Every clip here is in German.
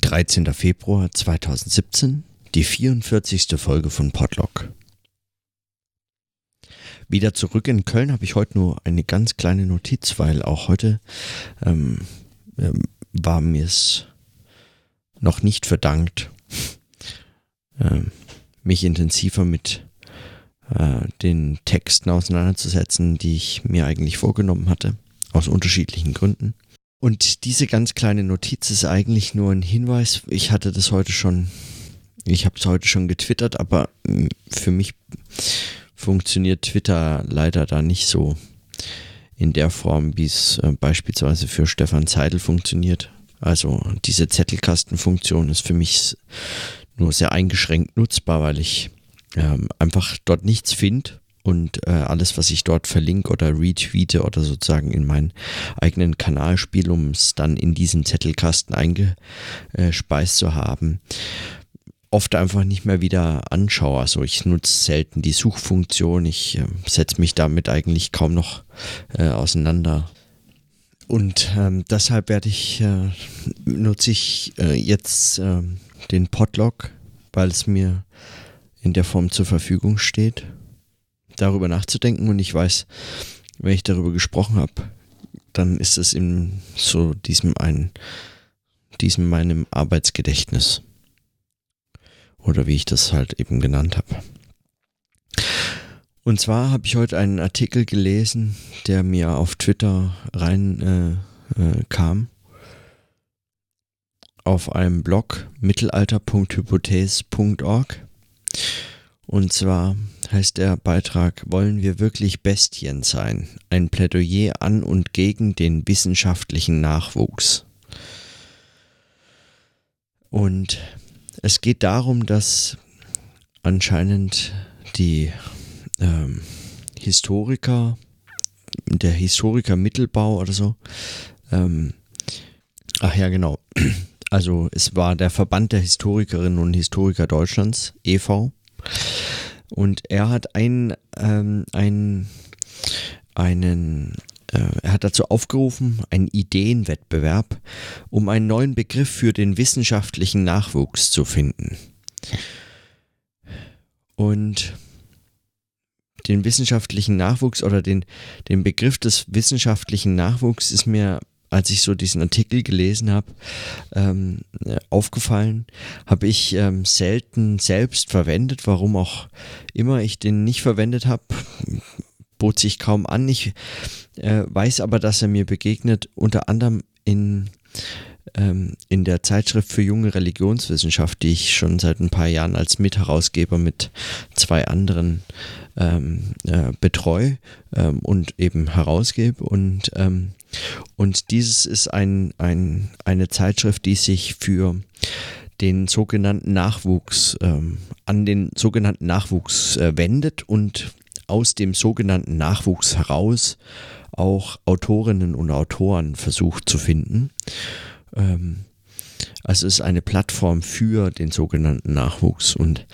13. Februar 2017, die 44. Folge von Podlock. Wieder zurück in Köln habe ich heute nur eine ganz kleine Notiz, weil auch heute ähm, ähm, war mir es noch nicht verdankt, ähm, mich intensiver mit äh, den Texten auseinanderzusetzen, die ich mir eigentlich vorgenommen hatte, aus unterschiedlichen Gründen. Und diese ganz kleine Notiz ist eigentlich nur ein Hinweis. Ich hatte das heute schon, ich habe es heute schon getwittert, aber hm, für mich funktioniert Twitter leider da nicht so in der Form, wie es äh, beispielsweise für Stefan Zeidel funktioniert. Also diese Zettelkastenfunktion ist für mich nur sehr eingeschränkt nutzbar, weil ich ähm, einfach dort nichts finde und äh, alles, was ich dort verlinke oder retweete oder sozusagen in meinen eigenen Kanal spiele, um es dann in diesen Zettelkasten eingespeist zu haben, oft einfach nicht mehr wieder anschaue. Also ich nutze selten die Suchfunktion, ich äh, setze mich damit eigentlich kaum noch äh, auseinander. Und ähm, deshalb werde ich, äh, nutze ich äh, jetzt ähm, den Podlog, weil es mir in der Form zur Verfügung steht darüber nachzudenken und ich weiß, wenn ich darüber gesprochen habe, dann ist es in so diesem einen, diesem meinem Arbeitsgedächtnis. Oder wie ich das halt eben genannt habe. Und zwar habe ich heute einen Artikel gelesen, der mir auf Twitter rein äh, äh, kam. Auf einem Blog mittelalter.hypothese.org. Und zwar heißt der Beitrag Wollen wir wirklich Bestien sein? Ein Plädoyer an und gegen den wissenschaftlichen Nachwuchs. Und es geht darum, dass anscheinend die ähm, Historiker, der Historiker Mittelbau oder so, ähm, ach ja genau, also es war der Verband der Historikerinnen und Historiker Deutschlands, e.V., und er hat ähm, ein, einen, äh, er hat dazu aufgerufen, einen Ideenwettbewerb, um einen neuen Begriff für den wissenschaftlichen Nachwuchs zu finden. Und den wissenschaftlichen Nachwuchs oder den, den Begriff des wissenschaftlichen Nachwuchs ist mir als ich so diesen Artikel gelesen habe, ähm, aufgefallen, habe ich ähm, selten selbst verwendet, warum auch immer ich den nicht verwendet habe, bot sich kaum an. Ich äh, weiß aber, dass er mir begegnet, unter anderem in ähm, in der Zeitschrift für junge Religionswissenschaft, die ich schon seit ein paar Jahren als Mitherausgeber mit zwei anderen ähm, äh, betreue ähm, und eben herausgebe. Und, ähm, und dieses ist ein, ein, eine Zeitschrift, die sich für den sogenannten Nachwuchs, ähm, an den sogenannten Nachwuchs äh, wendet und aus dem sogenannten Nachwuchs heraus auch Autorinnen und Autoren versucht zu finden. Ähm, also es ist eine Plattform für den sogenannten Nachwuchs und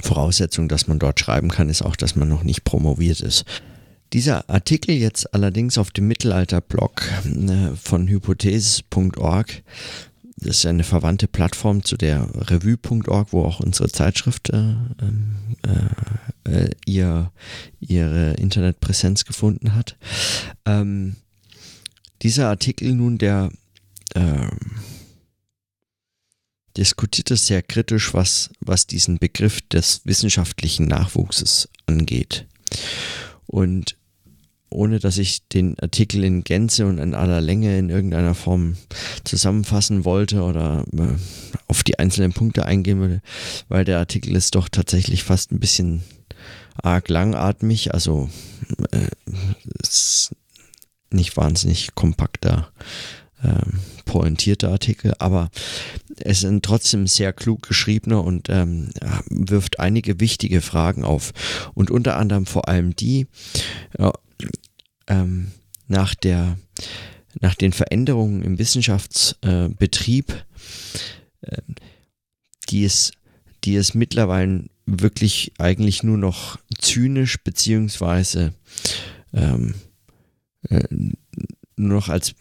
Voraussetzung, dass man dort schreiben kann, ist auch, dass man noch nicht promoviert ist. Dieser Artikel jetzt allerdings auf dem Mittelalter-Blog äh, von hypothesis.org, das ist eine verwandte Plattform zu der Revue.org, wo auch unsere Zeitschrift äh, ähm, äh, äh, ihr, ihre Internetpräsenz gefunden hat. Ähm, dieser Artikel nun, der ähm, diskutiert es sehr kritisch, was, was diesen Begriff des wissenschaftlichen Nachwuchses angeht. Und ohne dass ich den Artikel in Gänze und in aller Länge in irgendeiner Form zusammenfassen wollte oder äh, auf die einzelnen Punkte eingehen würde, weil der Artikel ist doch tatsächlich fast ein bisschen arg langatmig, also äh, ist nicht wahnsinnig kompakter ähm, pointierter Artikel, aber es ein trotzdem sehr klug geschriebener und ähm, wirft einige wichtige Fragen auf. Und unter anderem vor allem die äh, ähm, nach der nach den Veränderungen im Wissenschaftsbetrieb, äh, die es, die es mittlerweile wirklich eigentlich nur noch zynisch beziehungsweise ähm, äh, nur noch als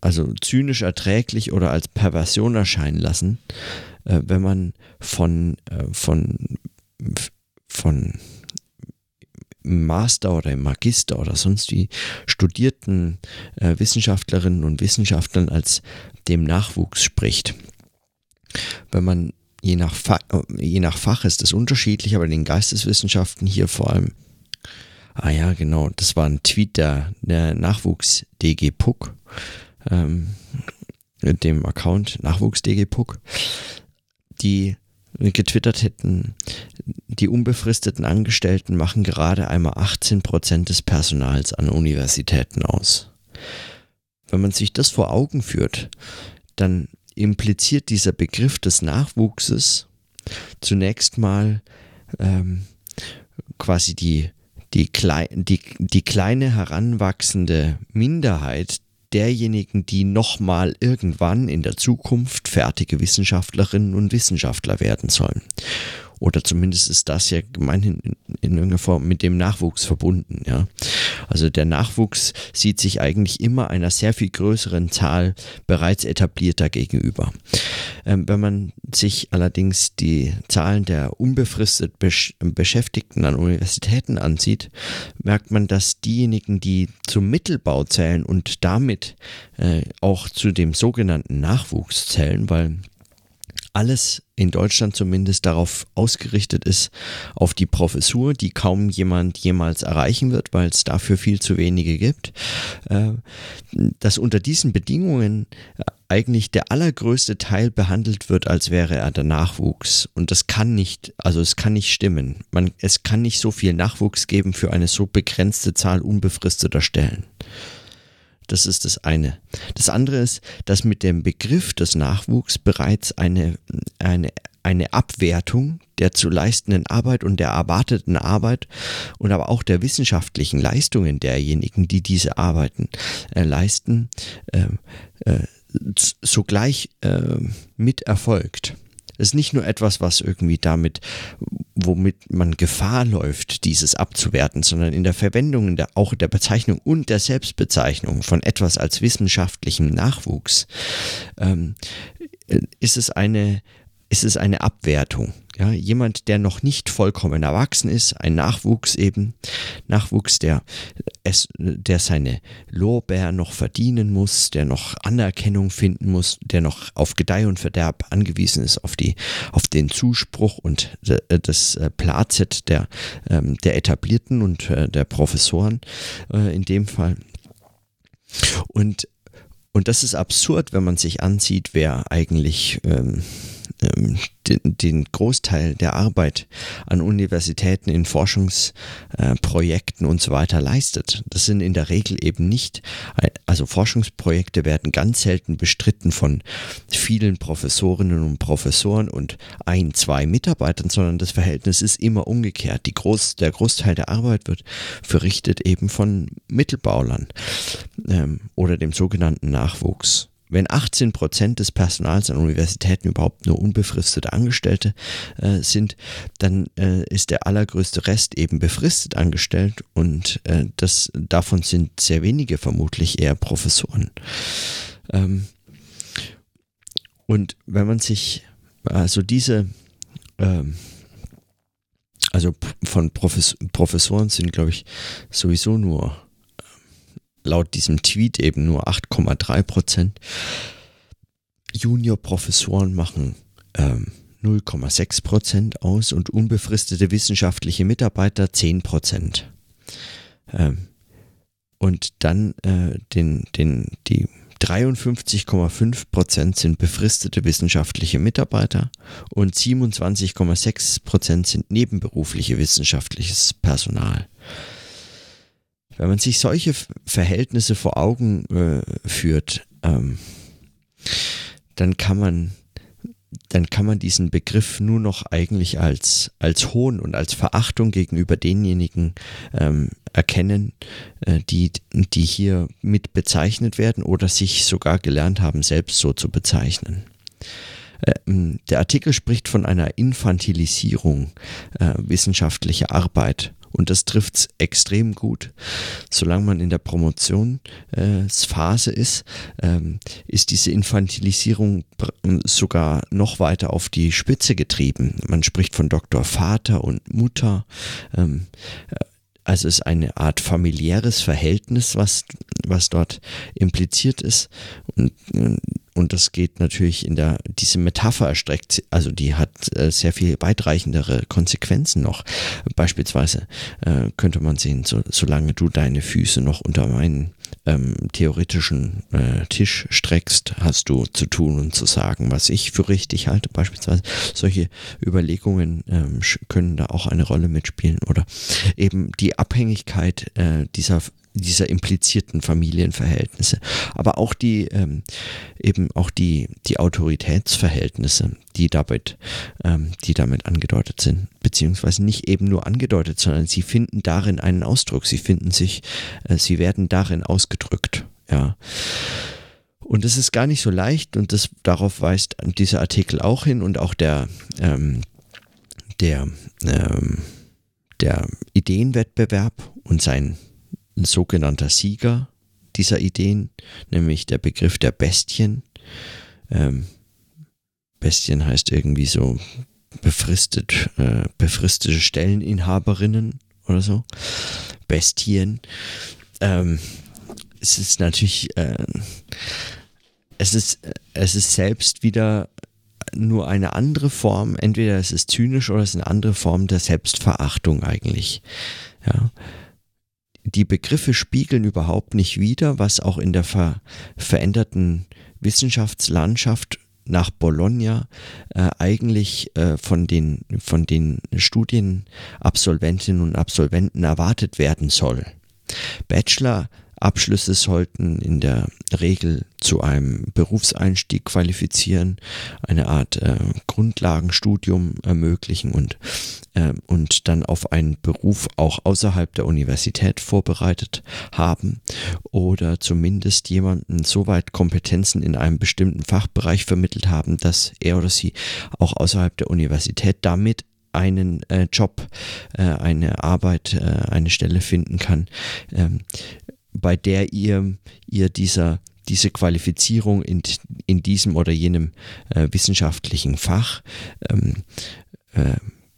also zynisch erträglich oder als Perversion erscheinen lassen, äh, wenn man von, äh, von, von Master oder Magister oder sonst wie studierten äh, Wissenschaftlerinnen und Wissenschaftlern als dem Nachwuchs spricht. Wenn man je nach, Fach, je nach Fach ist es unterschiedlich, aber in den Geisteswissenschaften hier vor allem. Ah ja, genau, das war ein Tweet der, der Nachwuchs DG Puck, ähm, dem Account Nachwuchs DG Puck, die getwittert hätten, die unbefristeten Angestellten machen gerade einmal 18 Prozent des Personals an Universitäten aus. Wenn man sich das vor Augen führt, dann impliziert dieser Begriff des Nachwuchses zunächst mal ähm, quasi die, die, klei die, die kleine heranwachsende Minderheit derjenigen, die nochmal irgendwann in der Zukunft fertige Wissenschaftlerinnen und Wissenschaftler werden sollen. Oder zumindest ist das ja gemeinhin in, in irgendeiner Form mit dem Nachwuchs verbunden. Ja. Also der Nachwuchs sieht sich eigentlich immer einer sehr viel größeren Zahl bereits etablierter gegenüber. Ähm, wenn man sich allerdings die Zahlen der unbefristet Besch Beschäftigten an Universitäten ansieht, merkt man, dass diejenigen, die zum Mittelbau zählen und damit äh, auch zu dem sogenannten Nachwuchs zählen, weil alles in Deutschland zumindest darauf ausgerichtet ist, auf die Professur, die kaum jemand jemals erreichen wird, weil es dafür viel zu wenige gibt, äh, dass unter diesen Bedingungen eigentlich der allergrößte Teil behandelt wird, als wäre er der Nachwuchs. Und das kann nicht, also es kann nicht stimmen. Man, es kann nicht so viel Nachwuchs geben für eine so begrenzte Zahl unbefristeter Stellen. Das ist das eine. Das andere ist, dass mit dem Begriff des Nachwuchs bereits eine, eine, eine Abwertung der zu leistenden Arbeit und der erwarteten Arbeit und aber auch der wissenschaftlichen Leistungen derjenigen, die diese Arbeiten äh, leisten, äh, äh, sogleich äh, mit erfolgt. Es ist nicht nur etwas, was irgendwie damit, womit man Gefahr läuft, dieses abzuwerten, sondern in der Verwendung der, auch der Bezeichnung und der Selbstbezeichnung von etwas als wissenschaftlichem Nachwuchs ähm, ist es eine ist es eine Abwertung. Ja, jemand, der noch nicht vollkommen erwachsen ist, ein Nachwuchs eben, Nachwuchs, der, es, der seine Lorbeer noch verdienen muss, der noch Anerkennung finden muss, der noch auf Gedeih und Verderb angewiesen ist, auf, die, auf den Zuspruch und das äh, Plazet der, ähm, der Etablierten und äh, der Professoren äh, in dem Fall. Und, und das ist absurd, wenn man sich ansieht, wer eigentlich ähm, den, den, Großteil der Arbeit an Universitäten in Forschungsprojekten und so weiter leistet. Das sind in der Regel eben nicht, also Forschungsprojekte werden ganz selten bestritten von vielen Professorinnen und Professoren und ein, zwei Mitarbeitern, sondern das Verhältnis ist immer umgekehrt. Die Groß, der Großteil der Arbeit wird verrichtet eben von Mittelbaulern ähm, oder dem sogenannten Nachwuchs. Wenn 18 Prozent des Personals an Universitäten überhaupt nur unbefristete Angestellte äh, sind, dann äh, ist der allergrößte Rest eben befristet angestellt und äh, das, davon sind sehr wenige vermutlich eher Professoren. Ähm, und wenn man sich also diese ähm, also von Profes Professoren sind, glaube ich, sowieso nur laut diesem Tweet eben nur 8,3 Prozent. Juniorprofessoren machen ähm, 0,6 Prozent aus und unbefristete wissenschaftliche Mitarbeiter 10 Prozent. Ähm, und dann äh, den, den, die 53,5 Prozent sind befristete wissenschaftliche Mitarbeiter und 27,6 Prozent sind nebenberufliche wissenschaftliches Personal. Wenn man sich solche Verhältnisse vor Augen äh, führt, ähm, dann kann man dann kann man diesen Begriff nur noch eigentlich als, als Hohn und als Verachtung gegenüber denjenigen ähm, erkennen, äh, die, die hier mit bezeichnet werden oder sich sogar gelernt haben, selbst so zu bezeichnen. Äh, der Artikel spricht von einer Infantilisierung äh, wissenschaftlicher Arbeit. Und das trifft es extrem gut. Solange man in der Promotionsphase äh, ist, ähm, ist diese Infantilisierung sogar noch weiter auf die Spitze getrieben. Man spricht von Doktor Vater und Mutter. Ähm, also es ist eine Art familiäres Verhältnis, was, was dort impliziert ist. Und, und das geht natürlich in der, diese Metapher erstreckt, also die hat äh, sehr viel weitreichendere Konsequenzen noch. Beispielsweise äh, könnte man sehen, so, solange du deine Füße noch unter meinen ähm, theoretischen äh, Tisch streckst, hast du zu tun und zu sagen, was ich für richtig halte. Beispielsweise solche Überlegungen ähm, können da auch eine Rolle mitspielen oder eben die Abhängigkeit äh, dieser dieser implizierten Familienverhältnisse, aber auch die ähm, eben auch die die Autoritätsverhältnisse, die damit ähm, die damit angedeutet sind, beziehungsweise nicht eben nur angedeutet, sondern sie finden darin einen Ausdruck, sie finden sich, äh, sie werden darin ausgedrückt, ja. Und es ist gar nicht so leicht und das darauf weist dieser Artikel auch hin und auch der ähm, der ähm, der Ideenwettbewerb und sein ein sogenannter Sieger dieser Ideen, nämlich der Begriff der Bestien. Ähm, Bestien heißt irgendwie so befristet, äh, befristete Stelleninhaberinnen oder so. Bestien. Ähm, es ist natürlich, äh, es ist, es ist selbst wieder nur eine andere Form, entweder es ist zynisch oder es ist eine andere Form der Selbstverachtung eigentlich. Ja die Begriffe spiegeln überhaupt nicht wider, was auch in der ver veränderten Wissenschaftslandschaft nach Bologna äh, eigentlich äh, von, den, von den Studienabsolventinnen und Absolventen erwartet werden soll. Bachelor Abschlüsse sollten in der Regel zu einem Berufseinstieg qualifizieren, eine Art äh, Grundlagenstudium ermöglichen und, und dann auf einen Beruf auch außerhalb der Universität vorbereitet haben oder zumindest jemanden soweit Kompetenzen in einem bestimmten Fachbereich vermittelt haben, dass er oder sie auch außerhalb der Universität damit einen äh, Job, äh, eine Arbeit, äh, eine Stelle finden kann, ähm, bei der ihr, ihr dieser, diese Qualifizierung in, in diesem oder jenem äh, wissenschaftlichen Fach ähm, äh,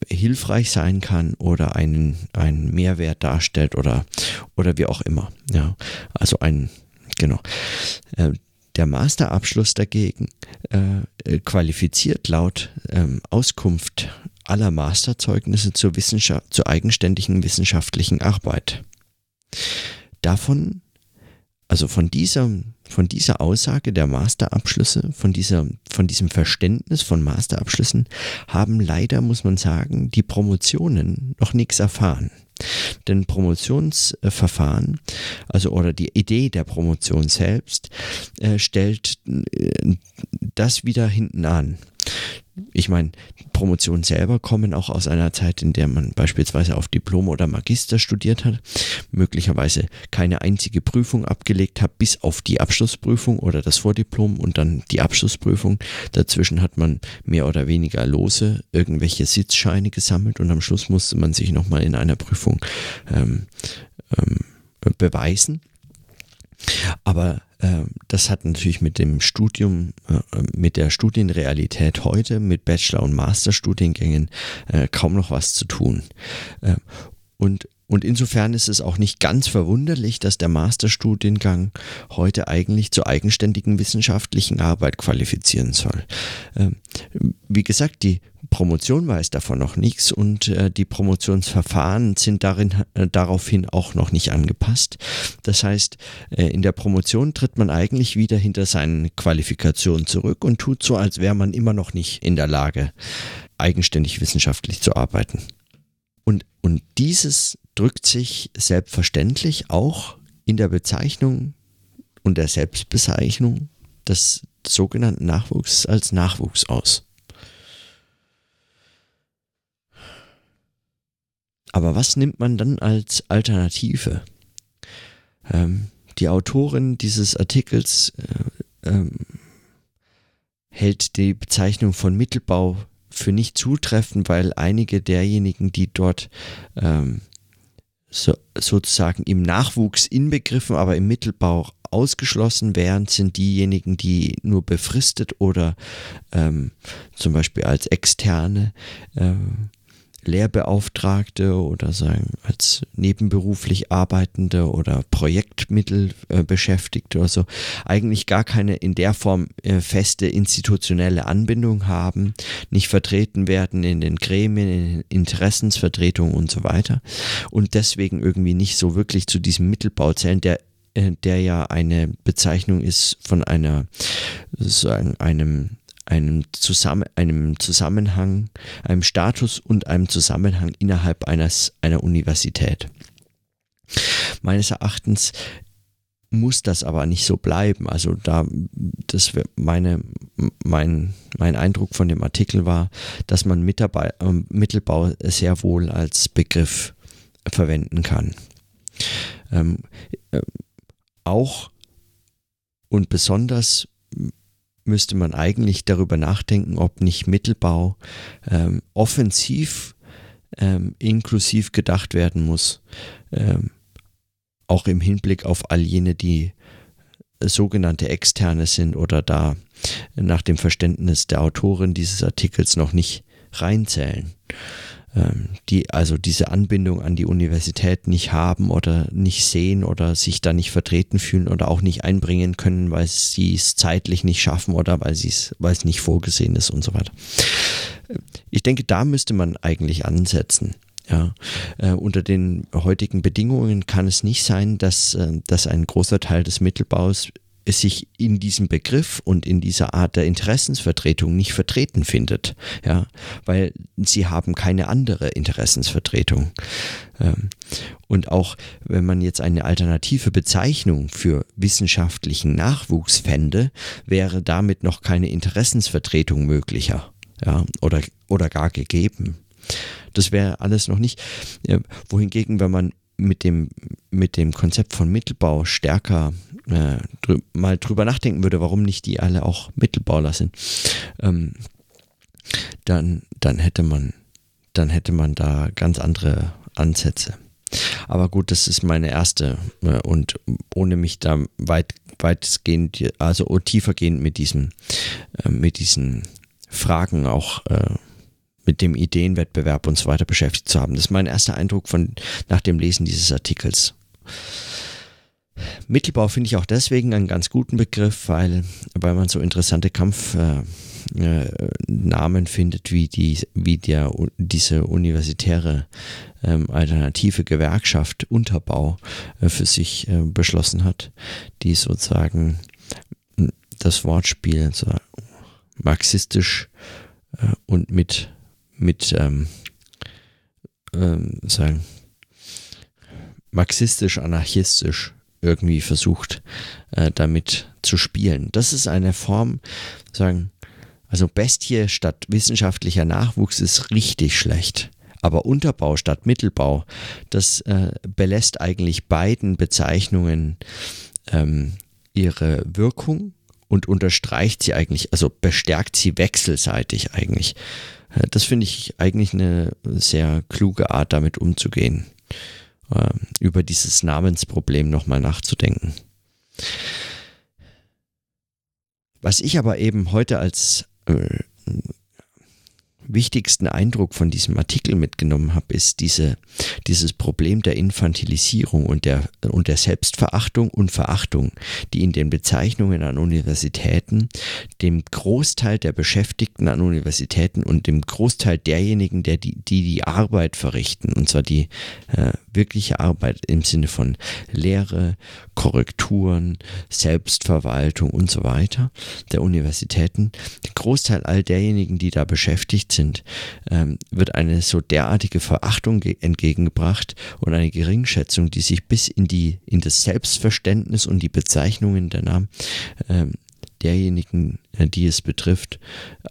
hilfreich sein kann oder einen, einen Mehrwert darstellt oder, oder wie auch immer. Ja, also ein, genau. Äh, der Masterabschluss dagegen äh, qualifiziert laut ähm, Auskunft aller Masterzeugnisse zur, Wissenschaft, zur eigenständigen wissenschaftlichen Arbeit davon, also von dieser, von dieser Aussage der Masterabschlüsse, von, dieser, von diesem Verständnis von Masterabschlüssen, haben leider, muss man sagen, die Promotionen noch nichts erfahren. Denn Promotionsverfahren, also oder die Idee der Promotion selbst, äh, stellt äh, das wieder hinten an ich meine, Promotionen selber kommen auch aus einer Zeit, in der man beispielsweise auf Diplom oder Magister studiert hat, möglicherweise keine einzige Prüfung abgelegt hat, bis auf die Abschlussprüfung oder das Vordiplom und dann die Abschlussprüfung. Dazwischen hat man mehr oder weniger lose irgendwelche Sitzscheine gesammelt und am Schluss musste man sich nochmal in einer Prüfung ähm, ähm, beweisen. Aber das hat natürlich mit dem Studium, äh, mit der Studienrealität heute, mit Bachelor- und Masterstudiengängen äh, kaum noch was zu tun. Äh, und und insofern ist es auch nicht ganz verwunderlich, dass der Masterstudiengang heute eigentlich zur eigenständigen wissenschaftlichen Arbeit qualifizieren soll. Ähm, wie gesagt, die Promotion weiß davon noch nichts und äh, die Promotionsverfahren sind darin, äh, daraufhin auch noch nicht angepasst. Das heißt, äh, in der Promotion tritt man eigentlich wieder hinter seinen Qualifikationen zurück und tut so, als wäre man immer noch nicht in der Lage, eigenständig wissenschaftlich zu arbeiten. Und, und dieses drückt sich selbstverständlich auch in der Bezeichnung und der Selbstbezeichnung des sogenannten Nachwuchs als Nachwuchs aus. Aber was nimmt man dann als Alternative? Ähm, die Autorin dieses Artikels äh, ähm, hält die Bezeichnung von Mittelbau für nicht zutreffend, weil einige derjenigen, die dort ähm, so, sozusagen im Nachwuchs inbegriffen, aber im Mittelbau ausgeschlossen wären, sind diejenigen, die nur befristet oder ähm, zum Beispiel als externe ähm, Lehrbeauftragte oder sagen als nebenberuflich Arbeitende oder Projektmittelbeschäftigte äh, oder so eigentlich gar keine in der Form äh, feste institutionelle Anbindung haben, nicht vertreten werden in den Gremien, in den Interessensvertretungen und so weiter. Und deswegen irgendwie nicht so wirklich zu diesem Mittelbau zählen, der äh, der ja eine Bezeichnung ist von einer, sozusagen einem, einem, Zusammen einem Zusammenhang, einem Status und einem Zusammenhang innerhalb eines, einer Universität. Meines Erachtens muss das aber nicht so bleiben. Also da, das meine, mein, mein Eindruck von dem Artikel war, dass man Mitarbeit, äh, Mittelbau sehr wohl als Begriff verwenden kann. Ähm, äh, auch und besonders müsste man eigentlich darüber nachdenken, ob nicht Mittelbau ähm, offensiv ähm, inklusiv gedacht werden muss, ähm, auch im Hinblick auf all jene, die sogenannte Externe sind oder da nach dem Verständnis der Autorin dieses Artikels noch nicht reinzählen. Ähm, die also diese Anbindung an die Universität nicht haben oder nicht sehen oder sich da nicht vertreten fühlen oder auch nicht einbringen können, weil sie es zeitlich nicht schaffen oder weil sie es, weil es nicht vorgesehen ist und so weiter. Ich denke, da müsste man eigentlich ansetzen. Ja, äh, unter den heutigen Bedingungen kann es nicht sein, dass, äh, dass ein großer Teil des Mittelbaus sich in diesem Begriff und in dieser Art der Interessensvertretung nicht vertreten findet, ja, weil sie haben keine andere Interessensvertretung. Ähm, und auch wenn man jetzt eine alternative Bezeichnung für wissenschaftlichen Nachwuchs fände, wäre damit noch keine Interessensvertretung möglicher, ja, oder, oder gar gegeben. Das wäre alles noch nicht. Wohingegen, wenn man mit dem, mit dem Konzept von Mittelbau stärker äh, drü mal drüber nachdenken würde, warum nicht die alle auch Mittelbauler sind, ähm, dann, dann hätte man, dann hätte man da ganz andere Ansätze. Aber gut, das ist meine erste äh, und ohne mich da weit, weitgehend, also tiefergehend mit diesen, äh, mit diesen Fragen auch äh, mit dem Ideenwettbewerb und so weiter beschäftigt zu haben. Das ist mein erster Eindruck von nach dem Lesen dieses Artikels. Mittelbau finde ich auch deswegen einen ganz guten Begriff, weil, weil man so interessante Kampfnamen äh, äh, findet, wie, die, wie der, diese universitäre ähm, alternative Gewerkschaft Unterbau äh, für sich äh, beschlossen hat, die sozusagen das Wortspiel so marxistisch äh, und mit mit ähm, ähm, sagen marxistisch-anarchistisch irgendwie versucht, äh, damit zu spielen. Das ist eine Form, sagen, also Bestie statt wissenschaftlicher Nachwuchs ist richtig schlecht. Aber Unterbau statt Mittelbau, das äh, belässt eigentlich beiden Bezeichnungen ähm, ihre Wirkung und unterstreicht sie eigentlich, also bestärkt sie wechselseitig eigentlich. Äh, das finde ich eigentlich eine sehr kluge Art, damit umzugehen, ähm, über dieses Namensproblem nochmal nachzudenken. Was ich aber eben heute als äh, wichtigsten Eindruck von diesem Artikel mitgenommen habe, ist diese, dieses Problem der Infantilisierung und der, und der Selbstverachtung und Verachtung, die in den Bezeichnungen an Universitäten dem Großteil der Beschäftigten an Universitäten und dem Großteil derjenigen, der die, die, die Arbeit verrichten, und zwar die äh, wirkliche Arbeit im Sinne von Lehre, Korrekturen, Selbstverwaltung und so weiter der Universitäten, der Großteil all derjenigen, die da beschäftigt sind, ähm, wird eine so derartige Verachtung entgegengebracht und eine Geringschätzung, die sich bis in die in das Selbstverständnis und die Bezeichnungen der Namen ähm, derjenigen, äh, die es betrifft,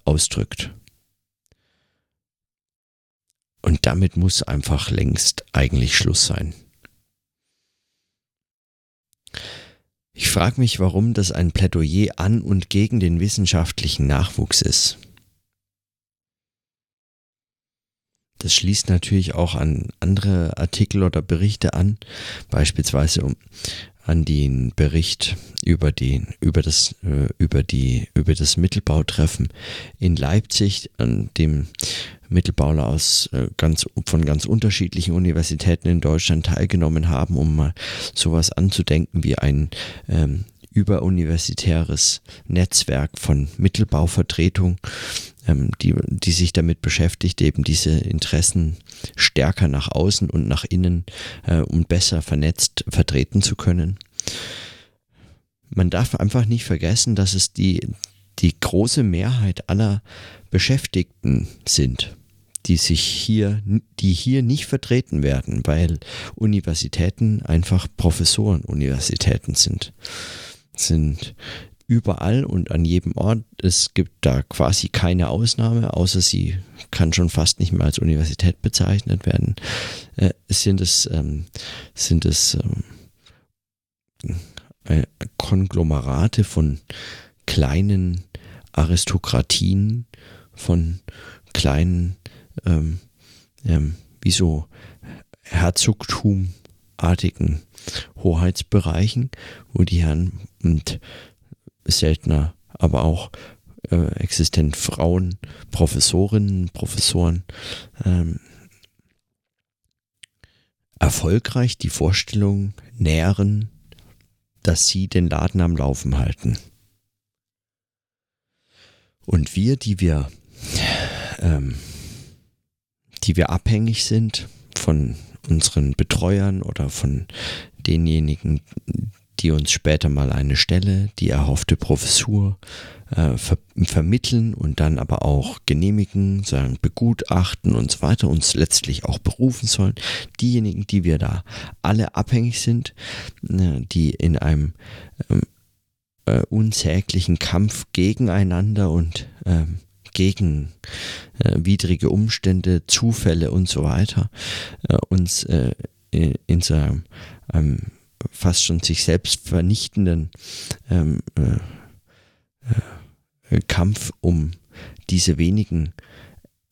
ausdrückt. Und damit muss einfach längst eigentlich Schluss sein. Ich frage mich, warum das ein Plädoyer an und gegen den wissenschaftlichen Nachwuchs ist. Das schließt natürlich auch an andere Artikel oder Berichte an, beispielsweise an den Bericht über den über das äh, über die über das Mittelbautreffen in Leipzig, an dem Mittelbauler aus äh, ganz von ganz unterschiedlichen Universitäten in Deutschland teilgenommen haben, um mal sowas anzudenken wie ein ähm, überuniversitäres Netzwerk von Mittelbauvertretung, ähm, die, die sich damit beschäftigt, eben diese Interessen stärker nach außen und nach innen äh, und besser vernetzt vertreten zu können. Man darf einfach nicht vergessen, dass es die, die große Mehrheit aller Beschäftigten sind, die sich hier, die hier nicht vertreten werden, weil Universitäten einfach Professoren-Universitäten sind sind überall und an jedem Ort. Es gibt da quasi keine Ausnahme, außer sie kann schon fast nicht mehr als Universität bezeichnet werden. Äh, sind es, ähm, sind es ähm, äh, Konglomerate von kleinen Aristokratien, von kleinen, ähm, ähm, wie so Herzogtumartigen Hoheitsbereichen, wo die Herren und seltener aber auch äh, existent Frauen, Professorinnen, Professoren, ähm, erfolgreich die Vorstellung nähren, dass sie den Laden am Laufen halten. Und wir, die wir, ähm, die wir abhängig sind von unseren Betreuern oder von denjenigen, die uns später mal eine Stelle, die erhoffte Professur äh, ver vermitteln und dann aber auch genehmigen, sagen, begutachten und so weiter, uns letztlich auch berufen sollen. Diejenigen, die wir da alle abhängig sind, äh, die in einem ähm, äh, unsäglichen Kampf gegeneinander und ähm, gegen äh, widrige Umstände, Zufälle und so weiter äh, uns äh, in, in so einem, einem fast schon sich selbst vernichtenden ähm, äh, äh, Kampf um diese wenigen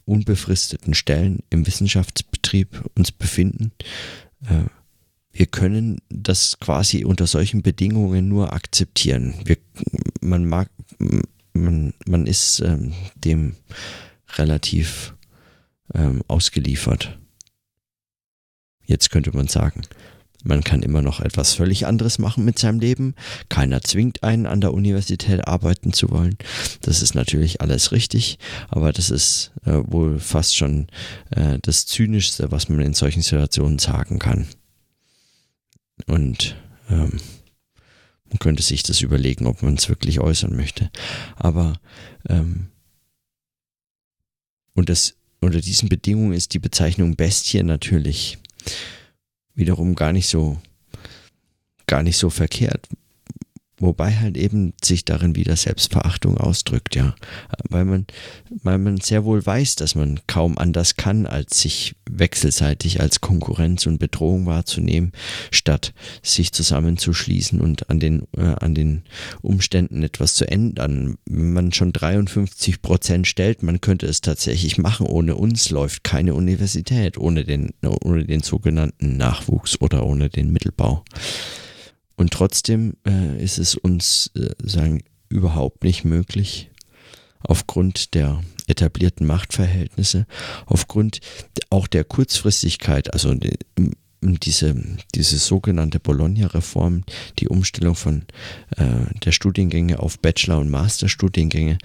unbefristeten Stellen im Wissenschaftsbetrieb uns befinden. Äh, wir können das quasi unter solchen Bedingungen nur akzeptieren. Wir, man mag, man, man ist ähm, dem relativ ähm, ausgeliefert. Jetzt könnte man sagen, man kann immer noch etwas völlig anderes machen mit seinem Leben. Keiner zwingt einen, an der Universität arbeiten zu wollen. Das ist natürlich alles richtig, aber das ist äh, wohl fast schon äh, das Zynischste, was man in solchen Situationen sagen kann. Und ähm, man könnte sich das überlegen, ob man es wirklich äußern möchte. Aber ähm, und das unter diesen Bedingungen ist die Bezeichnung Bestie natürlich wiederum gar nicht so, gar nicht so verkehrt. Wobei halt eben sich darin wieder Selbstverachtung ausdrückt, ja. Weil man, weil man sehr wohl weiß, dass man kaum anders kann, als sich wechselseitig als Konkurrenz und Bedrohung wahrzunehmen, statt sich zusammenzuschließen und an den, äh, an den Umständen etwas zu ändern. Wenn man schon 53 Prozent stellt, man könnte es tatsächlich machen. Ohne uns läuft keine Universität, ohne den, ohne den sogenannten Nachwuchs oder ohne den Mittelbau. Und trotzdem äh, ist es uns äh, sagen, überhaupt nicht möglich, aufgrund der etablierten Machtverhältnisse, aufgrund auch der Kurzfristigkeit, also die, diese, diese sogenannte Bologna-Reform, die Umstellung von äh, der Studiengänge auf Bachelor- und Masterstudiengänge,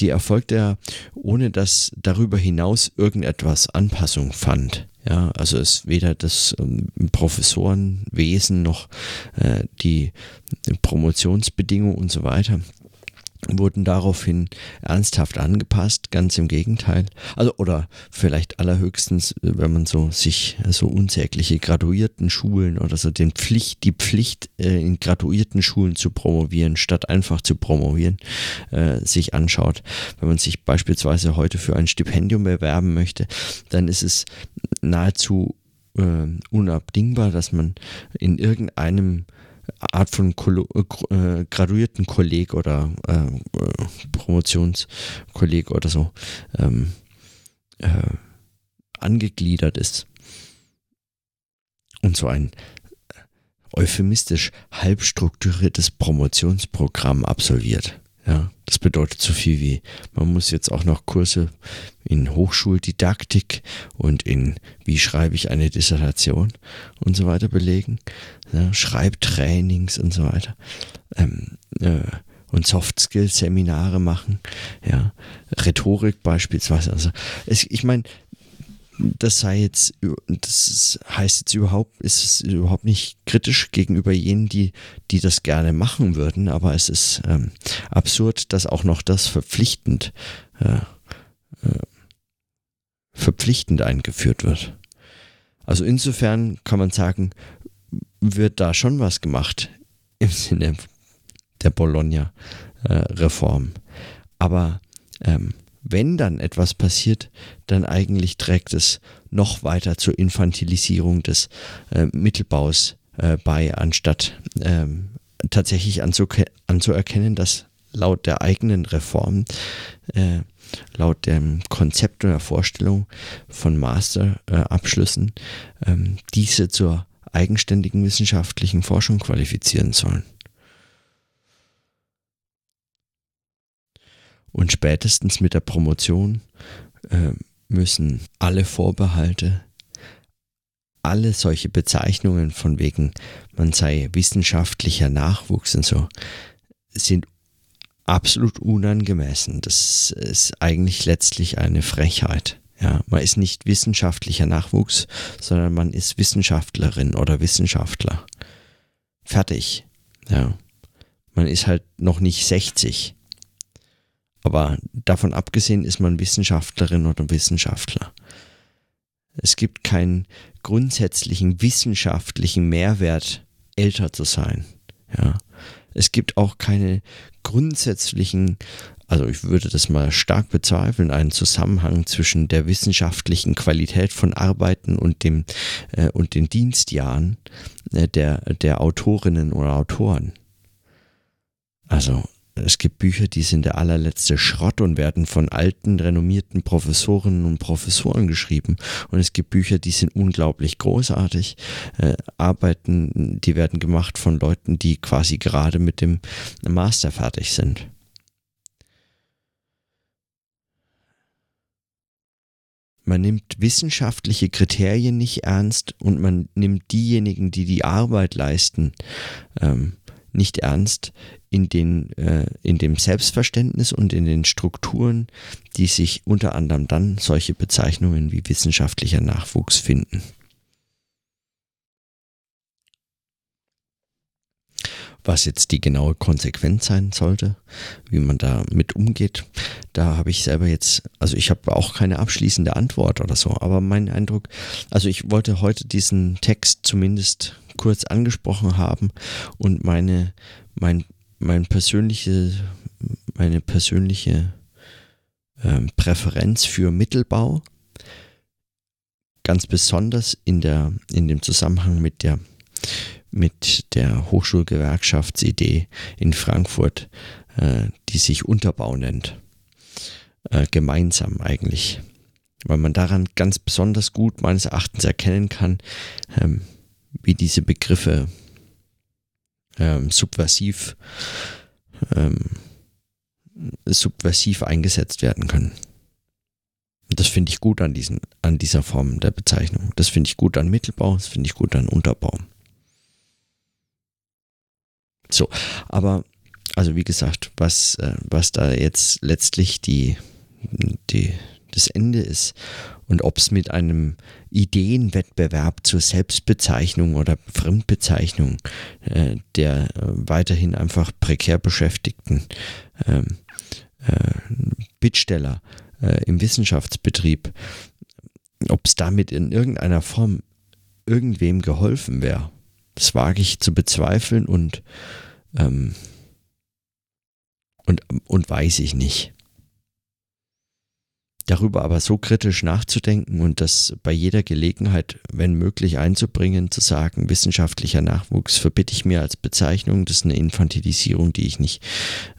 die erfolgte ja, ohne dass darüber hinaus irgendetwas Anpassung fand. Ja, also es weder das ähm, Professorenwesen noch äh, die Promotionsbedingungen und so weiter wurden daraufhin ernsthaft angepasst, ganz im Gegenteil. Also oder vielleicht allerhöchstens, wenn man so sich so unsägliche graduierten Schulen oder so den Pflicht, die Pflicht äh, in graduierten Schulen zu promovieren, statt einfach zu promovieren, äh, sich anschaut. Wenn man sich beispielsweise heute für ein Stipendium bewerben möchte, dann ist es nahezu äh, unabdingbar, dass man in irgendeinem Art von Kolo äh, graduierten Kolleg oder äh, Promotionskolleg oder so ähm, äh, angegliedert ist und so ein euphemistisch halb strukturiertes Promotionsprogramm absolviert. Ja, das bedeutet so viel wie, man muss jetzt auch noch Kurse in Hochschuldidaktik und in wie schreibe ich eine Dissertation und so weiter belegen, ja, Schreibtrainings und so weiter. Ähm, äh, und Soft Skills Seminare machen, ja, Rhetorik beispielsweise. Also es, ich meine, das sei jetzt, das heißt jetzt überhaupt, ist es überhaupt nicht kritisch gegenüber jenen, die, die das gerne machen würden, aber es ist ähm, absurd, dass auch noch das verpflichtend, äh, äh, verpflichtend eingeführt wird. Also insofern kann man sagen, wird da schon was gemacht im Sinne der Bologna-Reform. Äh, aber ähm, wenn dann etwas passiert, dann eigentlich trägt es noch weiter zur Infantilisierung des äh, Mittelbaus äh, bei, anstatt ähm, tatsächlich anzuerkennen, dass laut der eigenen Reform, äh, laut dem Konzept oder Vorstellung von Masterabschlüssen, ähm, diese zur eigenständigen wissenschaftlichen Forschung qualifizieren sollen. Und spätestens mit der Promotion äh, müssen alle Vorbehalte, alle solche Bezeichnungen von wegen, man sei wissenschaftlicher Nachwuchs und so, sind absolut unangemessen. Das ist eigentlich letztlich eine Frechheit. Ja, man ist nicht wissenschaftlicher Nachwuchs, sondern man ist Wissenschaftlerin oder Wissenschaftler. Fertig. Ja. Man ist halt noch nicht 60. Aber davon abgesehen ist man Wissenschaftlerin oder Wissenschaftler. Es gibt keinen grundsätzlichen wissenschaftlichen Mehrwert, älter zu sein. Ja. Es gibt auch keine grundsätzlichen, also ich würde das mal stark bezweifeln, einen Zusammenhang zwischen der wissenschaftlichen Qualität von Arbeiten und dem äh, und den Dienstjahren äh, der, der Autorinnen oder Autoren. Also es gibt Bücher, die sind der allerletzte Schrott und werden von alten, renommierten Professorinnen und Professoren geschrieben. Und es gibt Bücher, die sind unglaublich großartig. Äh, Arbeiten, die werden gemacht von Leuten, die quasi gerade mit dem Master fertig sind. Man nimmt wissenschaftliche Kriterien nicht ernst und man nimmt diejenigen, die die Arbeit leisten, ähm, nicht ernst in, den, äh, in dem Selbstverständnis und in den Strukturen, die sich unter anderem dann solche Bezeichnungen wie wissenschaftlicher Nachwuchs finden. Was jetzt die genaue Konsequenz sein sollte, wie man da mit umgeht, da habe ich selber jetzt, also ich habe auch keine abschließende Antwort oder so, aber mein Eindruck, also ich wollte heute diesen Text zumindest kurz angesprochen haben und meine, mein, mein persönliche, meine persönliche ähm, Präferenz für Mittelbau, ganz besonders in, der, in dem Zusammenhang mit der, mit der Hochschulgewerkschaftsidee in Frankfurt, äh, die sich Unterbau nennt. Äh, gemeinsam eigentlich. Weil man daran ganz besonders gut meines Erachtens erkennen kann, ähm, wie diese Begriffe ähm, subversiv, ähm, subversiv eingesetzt werden können. Das finde ich gut an, diesen, an dieser Form der Bezeichnung. Das finde ich gut an Mittelbau, das finde ich gut an Unterbau. So, aber also wie gesagt, was, äh, was da jetzt letztlich die, die, das Ende ist und ob es mit einem Ideenwettbewerb zur Selbstbezeichnung oder Fremdbezeichnung äh, der äh, weiterhin einfach prekär Beschäftigten ähm, äh, Bittsteller äh, im Wissenschaftsbetrieb, ob es damit in irgendeiner Form irgendwem geholfen wäre. Das wage ich zu bezweifeln und, ähm, und, und weiß ich nicht. Darüber aber so kritisch nachzudenken und das bei jeder Gelegenheit, wenn möglich, einzubringen, zu sagen, wissenschaftlicher Nachwuchs verbitte ich mir als Bezeichnung, das ist eine Infantilisierung, die ich nicht,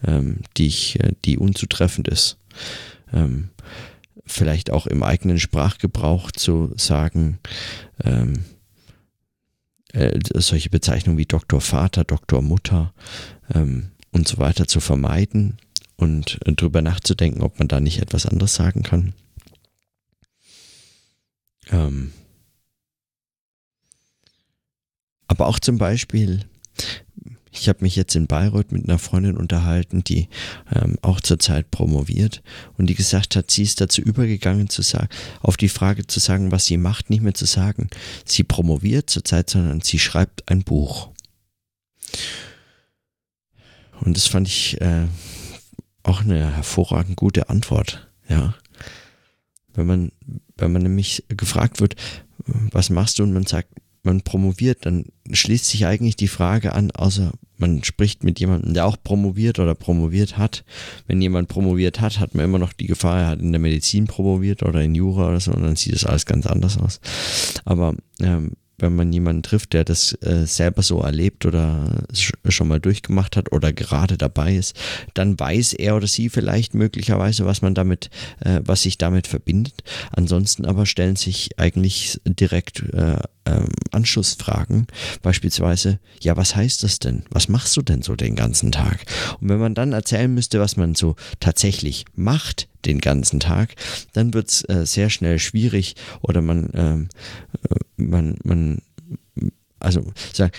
ähm, die ich, äh, die unzutreffend ist. Ähm, vielleicht auch im eigenen Sprachgebrauch zu sagen, ähm, äh, solche Bezeichnungen wie Doktor Vater, Doktor Mutter ähm, und so weiter zu vermeiden und darüber nachzudenken, ob man da nicht etwas anderes sagen kann. Ähm, aber auch zum Beispiel, ich habe mich jetzt in Bayreuth mit einer Freundin unterhalten, die ähm, auch zurzeit promoviert und die gesagt hat, sie ist dazu übergegangen zu sagen, auf die Frage zu sagen, was sie macht, nicht mehr zu sagen, sie promoviert zurzeit, sondern sie schreibt ein Buch. Und das fand ich äh, auch eine hervorragend gute Antwort, ja. Wenn man, wenn man nämlich gefragt wird, was machst du und man sagt, man promoviert, dann schließt sich eigentlich die Frage an, außer man spricht mit jemandem, der auch promoviert oder promoviert hat. Wenn jemand promoviert hat, hat man immer noch die Gefahr, er hat in der Medizin promoviert oder in Jura oder so, und dann sieht das alles ganz anders aus. Aber ähm, wenn man jemanden trifft, der das äh, selber so erlebt oder schon mal durchgemacht hat oder gerade dabei ist, dann weiß er oder sie vielleicht möglicherweise, was man damit, äh, was sich damit verbindet. Ansonsten aber stellen sich eigentlich direkt äh, ähm, Anschlussfragen, beispielsweise, ja, was heißt das denn? Was machst du denn so den ganzen Tag? Und wenn man dann erzählen müsste, was man so tatsächlich macht den ganzen Tag, dann wird es äh, sehr schnell schwierig oder man, ähm, äh, man, man also äh,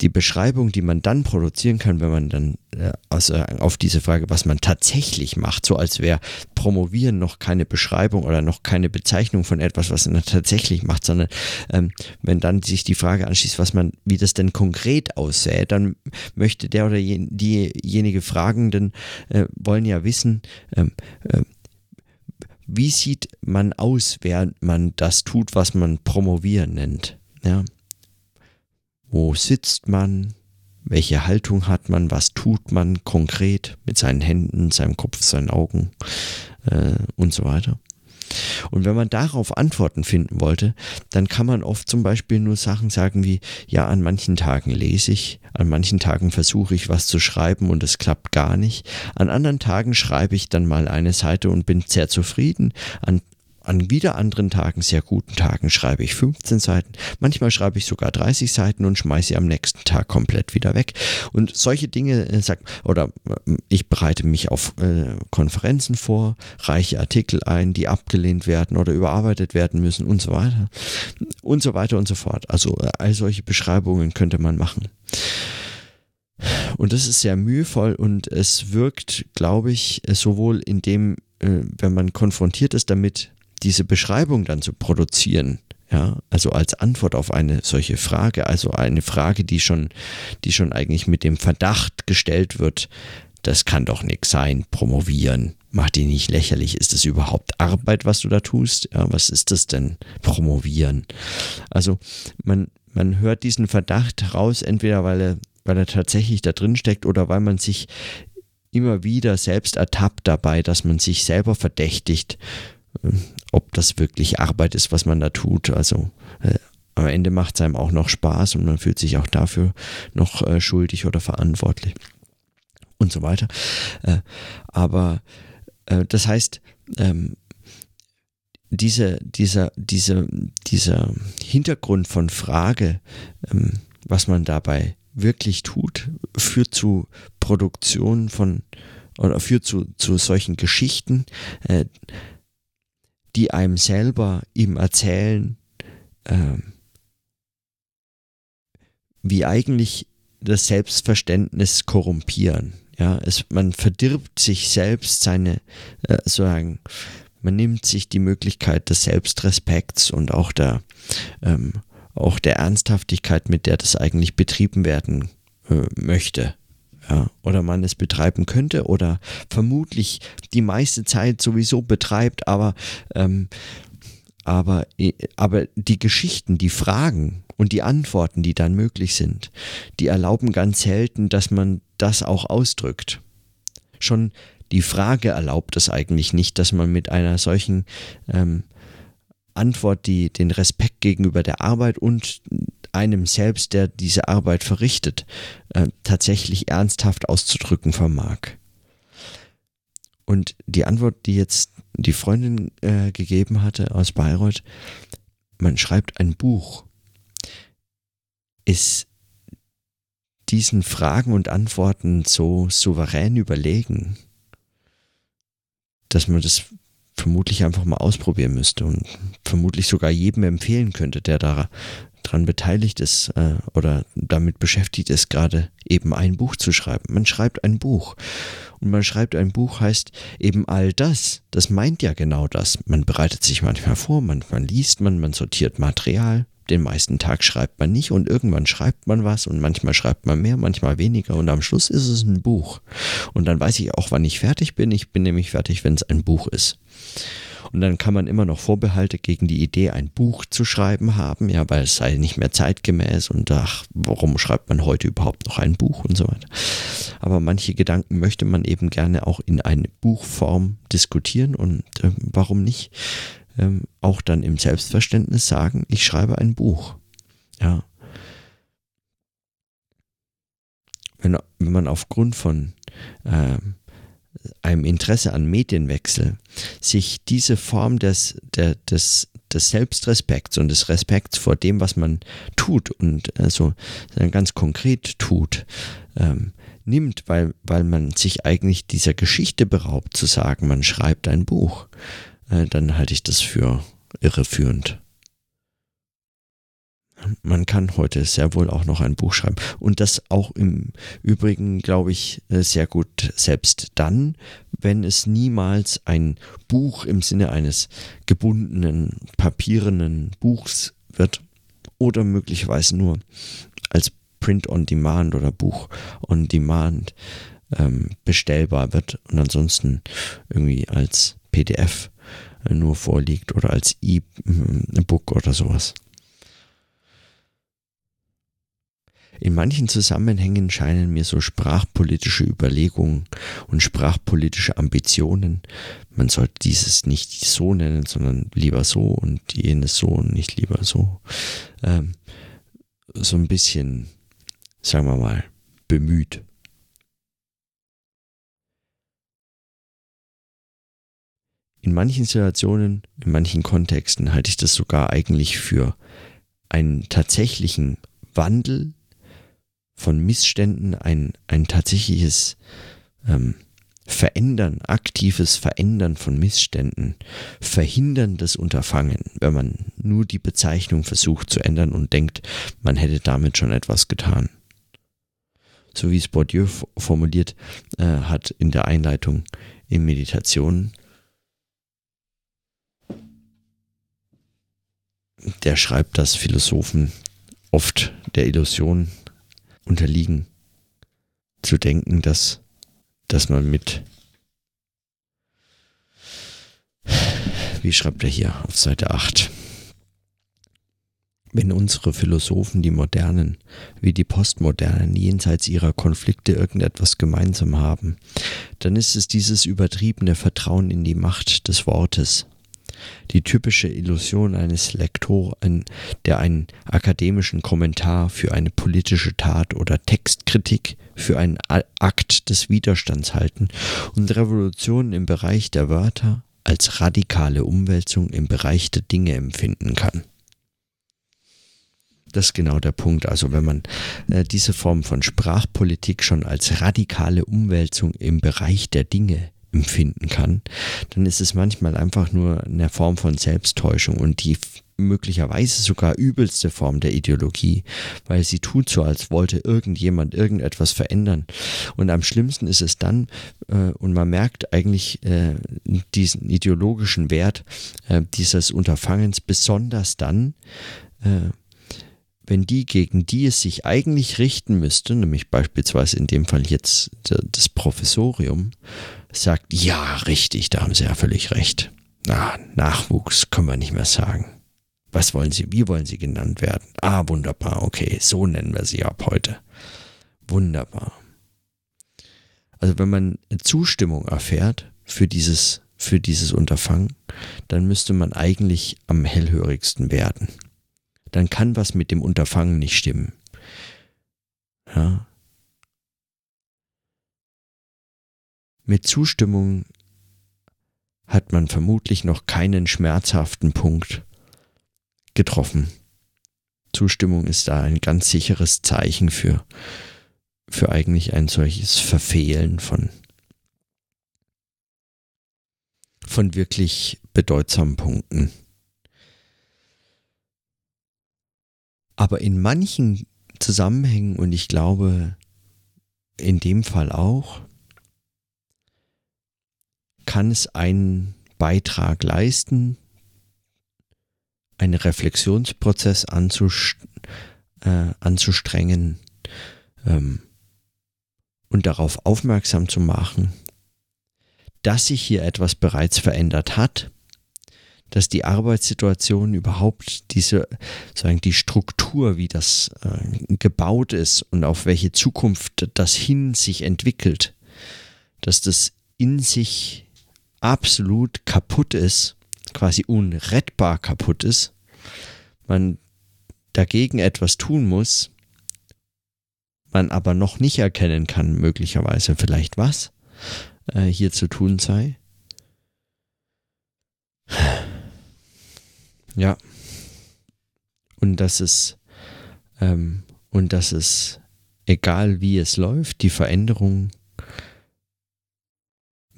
die Beschreibung, die man dann produzieren kann, wenn man dann äh, also auf diese Frage, was man tatsächlich macht, so als wäre Promovieren noch keine Beschreibung oder noch keine Bezeichnung von etwas, was man tatsächlich macht, sondern ähm, wenn dann sich die Frage anschließt, was man, wie das denn konkret aussähe, dann möchte der oder diejenige Fragenden äh, wollen ja wissen, ähm, äh, wie sieht man aus, während man das tut, was man Promovieren nennt. Ja, wo sitzt man? Welche Haltung hat man? Was tut man konkret mit seinen Händen, seinem Kopf, seinen Augen äh, und so weiter? Und wenn man darauf Antworten finden wollte, dann kann man oft zum Beispiel nur Sachen sagen wie, ja, an manchen Tagen lese ich, an manchen Tagen versuche ich was zu schreiben und es klappt gar nicht. An anderen Tagen schreibe ich dann mal eine Seite und bin sehr zufrieden. An an wieder anderen Tagen, sehr guten Tagen, schreibe ich 15 Seiten. Manchmal schreibe ich sogar 30 Seiten und schmeiße sie am nächsten Tag komplett wieder weg. Und solche Dinge, äh, oder äh, ich bereite mich auf äh, Konferenzen vor, reiche Artikel ein, die abgelehnt werden oder überarbeitet werden müssen und so weiter. Und so weiter und so fort. Also äh, all solche Beschreibungen könnte man machen. Und das ist sehr mühevoll und es wirkt, glaube ich, sowohl in dem, äh, wenn man konfrontiert ist damit, diese Beschreibung dann zu produzieren, ja, also als Antwort auf eine solche Frage, also eine Frage, die schon, die schon eigentlich mit dem Verdacht gestellt wird, das kann doch nichts sein, promovieren. Mach die nicht lächerlich. Ist das überhaupt Arbeit, was du da tust? Ja, was ist das denn? Promovieren. Also man, man hört diesen Verdacht heraus, entweder weil er, weil er tatsächlich da drin steckt oder weil man sich immer wieder selbst ertappt dabei, dass man sich selber verdächtigt, ob das wirklich Arbeit ist, was man da tut. Also äh, am Ende macht es einem auch noch Spaß und man fühlt sich auch dafür noch äh, schuldig oder verantwortlich und so weiter. Äh, aber äh, das heißt, ähm, diese, dieser, diese, dieser Hintergrund von Frage, ähm, was man dabei wirklich tut, führt zu Produktion von oder führt zu, zu solchen Geschichten, äh, die einem selber ihm erzählen, ähm, wie eigentlich das Selbstverständnis korrumpieren. Ja, es, man verdirbt sich selbst seine, äh, sagen, man nimmt sich die Möglichkeit des Selbstrespekts und auch der, ähm, auch der Ernsthaftigkeit, mit der das eigentlich betrieben werden äh, möchte ja, oder man es betreiben könnte oder vermutlich die meiste Zeit sowieso betreibt, aber, ähm, aber, aber die Geschichten, die Fragen und die Antworten, die dann möglich sind, die erlauben ganz selten, dass man das auch ausdrückt. Schon die Frage erlaubt es eigentlich nicht, dass man mit einer solchen ähm, Antwort, die den Respekt gegenüber der Arbeit und einem selbst, der diese Arbeit verrichtet, äh, tatsächlich ernsthaft auszudrücken vermag. Und die Antwort, die jetzt die Freundin äh, gegeben hatte aus Bayreuth, man schreibt ein Buch, ist diesen Fragen und Antworten so souverän überlegen, dass man das vermutlich einfach mal ausprobieren müsste und vermutlich sogar jedem empfehlen könnte, der daran beteiligt ist äh, oder damit beschäftigt ist, gerade eben ein Buch zu schreiben. Man schreibt ein Buch. Und man schreibt ein Buch heißt eben all das. Das meint ja genau das. Man bereitet sich manchmal vor, manchmal liest man, man sortiert Material, den meisten Tag schreibt man nicht und irgendwann schreibt man was und manchmal schreibt man mehr, manchmal weniger und am Schluss ist es ein Buch. Und dann weiß ich auch, wann ich fertig bin. Ich bin nämlich fertig, wenn es ein Buch ist. Und dann kann man immer noch Vorbehalte gegen die Idee, ein Buch zu schreiben haben, ja, weil es sei nicht mehr zeitgemäß und ach, warum schreibt man heute überhaupt noch ein Buch und so weiter. Aber manche Gedanken möchte man eben gerne auch in eine Buchform diskutieren und äh, warum nicht? ähm, auch dann im Selbstverständnis sagen, ich schreibe ein Buch. Ja. Wenn, wenn man aufgrund von ähm, einem Interesse an Medienwechsel sich diese Form des, der, des, des Selbstrespekts und des Respekts vor dem, was man tut und also ganz konkret tut, ähm, nimmt, weil, weil man sich eigentlich dieser Geschichte beraubt, zu sagen, man schreibt ein Buch. Äh, dann halte ich das für irreführend. Man kann heute sehr wohl auch noch ein Buch schreiben. Und das auch im Übrigen, glaube ich, äh, sehr gut selbst dann, wenn es niemals ein Buch im Sinne eines gebundenen, papierenden Buchs wird oder möglicherweise nur als Print on Demand oder Buch on Demand ähm, bestellbar wird und ansonsten irgendwie als PDF nur vorliegt oder als E-Book oder sowas. In manchen Zusammenhängen scheinen mir so sprachpolitische Überlegungen und sprachpolitische Ambitionen, man sollte dieses nicht so nennen, sondern lieber so und jenes so und nicht lieber so, ähm, so ein bisschen, sagen wir mal, bemüht. in manchen Situationen, in manchen Kontexten halte ich das sogar eigentlich für einen tatsächlichen Wandel von Missständen, ein, ein tatsächliches ähm, Verändern, aktives Verändern von Missständen, verhinderndes Unterfangen, wenn man nur die Bezeichnung versucht zu ändern und denkt, man hätte damit schon etwas getan. So wie es Bourdieu formuliert äh, hat in der Einleitung in Meditation, der schreibt, dass Philosophen oft der Illusion unterliegen, zu denken, dass, dass man mit, wie schreibt er hier auf Seite 8, wenn unsere Philosophen, die Modernen wie die Postmodernen, jenseits ihrer Konflikte irgendetwas gemeinsam haben, dann ist es dieses übertriebene Vertrauen in die Macht des Wortes, die typische Illusion eines Lektoren, der einen akademischen Kommentar für eine politische Tat oder Textkritik für einen Akt des Widerstands halten und Revolutionen im Bereich der Wörter als radikale Umwälzung im Bereich der Dinge empfinden kann. Das ist genau der Punkt. Also wenn man äh, diese Form von Sprachpolitik schon als radikale Umwälzung im Bereich der Dinge empfinden kann, dann ist es manchmal einfach nur eine Form von Selbsttäuschung und die möglicherweise sogar übelste Form der Ideologie, weil sie tut so, als wollte irgendjemand irgendetwas verändern. Und am schlimmsten ist es dann, äh, und man merkt eigentlich äh, diesen ideologischen Wert äh, dieses Unterfangens besonders dann, äh, wenn die, gegen die es sich eigentlich richten müsste, nämlich beispielsweise in dem Fall jetzt das Professorium, sagt, ja, richtig, da haben Sie ja völlig recht. Na, Nachwuchs können wir nicht mehr sagen. Was wollen Sie, wie wollen Sie genannt werden? Ah, wunderbar, okay, so nennen wir Sie ab heute. Wunderbar. Also wenn man Zustimmung erfährt für dieses, für dieses Unterfangen, dann müsste man eigentlich am hellhörigsten werden. Dann kann was mit dem Unterfangen nicht stimmen. Ja. Mit Zustimmung hat man vermutlich noch keinen schmerzhaften Punkt getroffen. Zustimmung ist da ein ganz sicheres Zeichen für, für eigentlich ein solches Verfehlen von, von wirklich bedeutsamen Punkten. Aber in manchen Zusammenhängen, und ich glaube in dem Fall auch, kann es einen Beitrag leisten, einen Reflexionsprozess äh, anzustrengen ähm, und darauf aufmerksam zu machen, dass sich hier etwas bereits verändert hat, dass die Arbeitssituation überhaupt diese, sagen, die Struktur, wie das äh, gebaut ist und auf welche Zukunft das hin sich entwickelt, dass das in sich absolut kaputt ist, quasi unrettbar kaputt ist, man dagegen etwas tun muss, man aber noch nicht erkennen kann, möglicherweise vielleicht was äh, hier zu tun sei. Ja. Und dass es, ähm, und dass es, egal wie es läuft, die Veränderung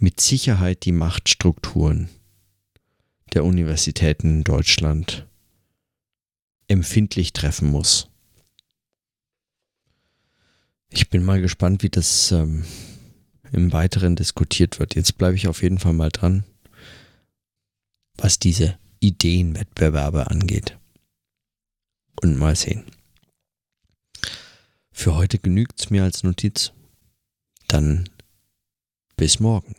mit Sicherheit die Machtstrukturen der Universitäten in Deutschland empfindlich treffen muss. Ich bin mal gespannt, wie das ähm, im Weiteren diskutiert wird. Jetzt bleibe ich auf jeden Fall mal dran, was diese Ideenwettbewerbe angeht. Und mal sehen. Für heute genügt es mir als Notiz. Dann bis morgen.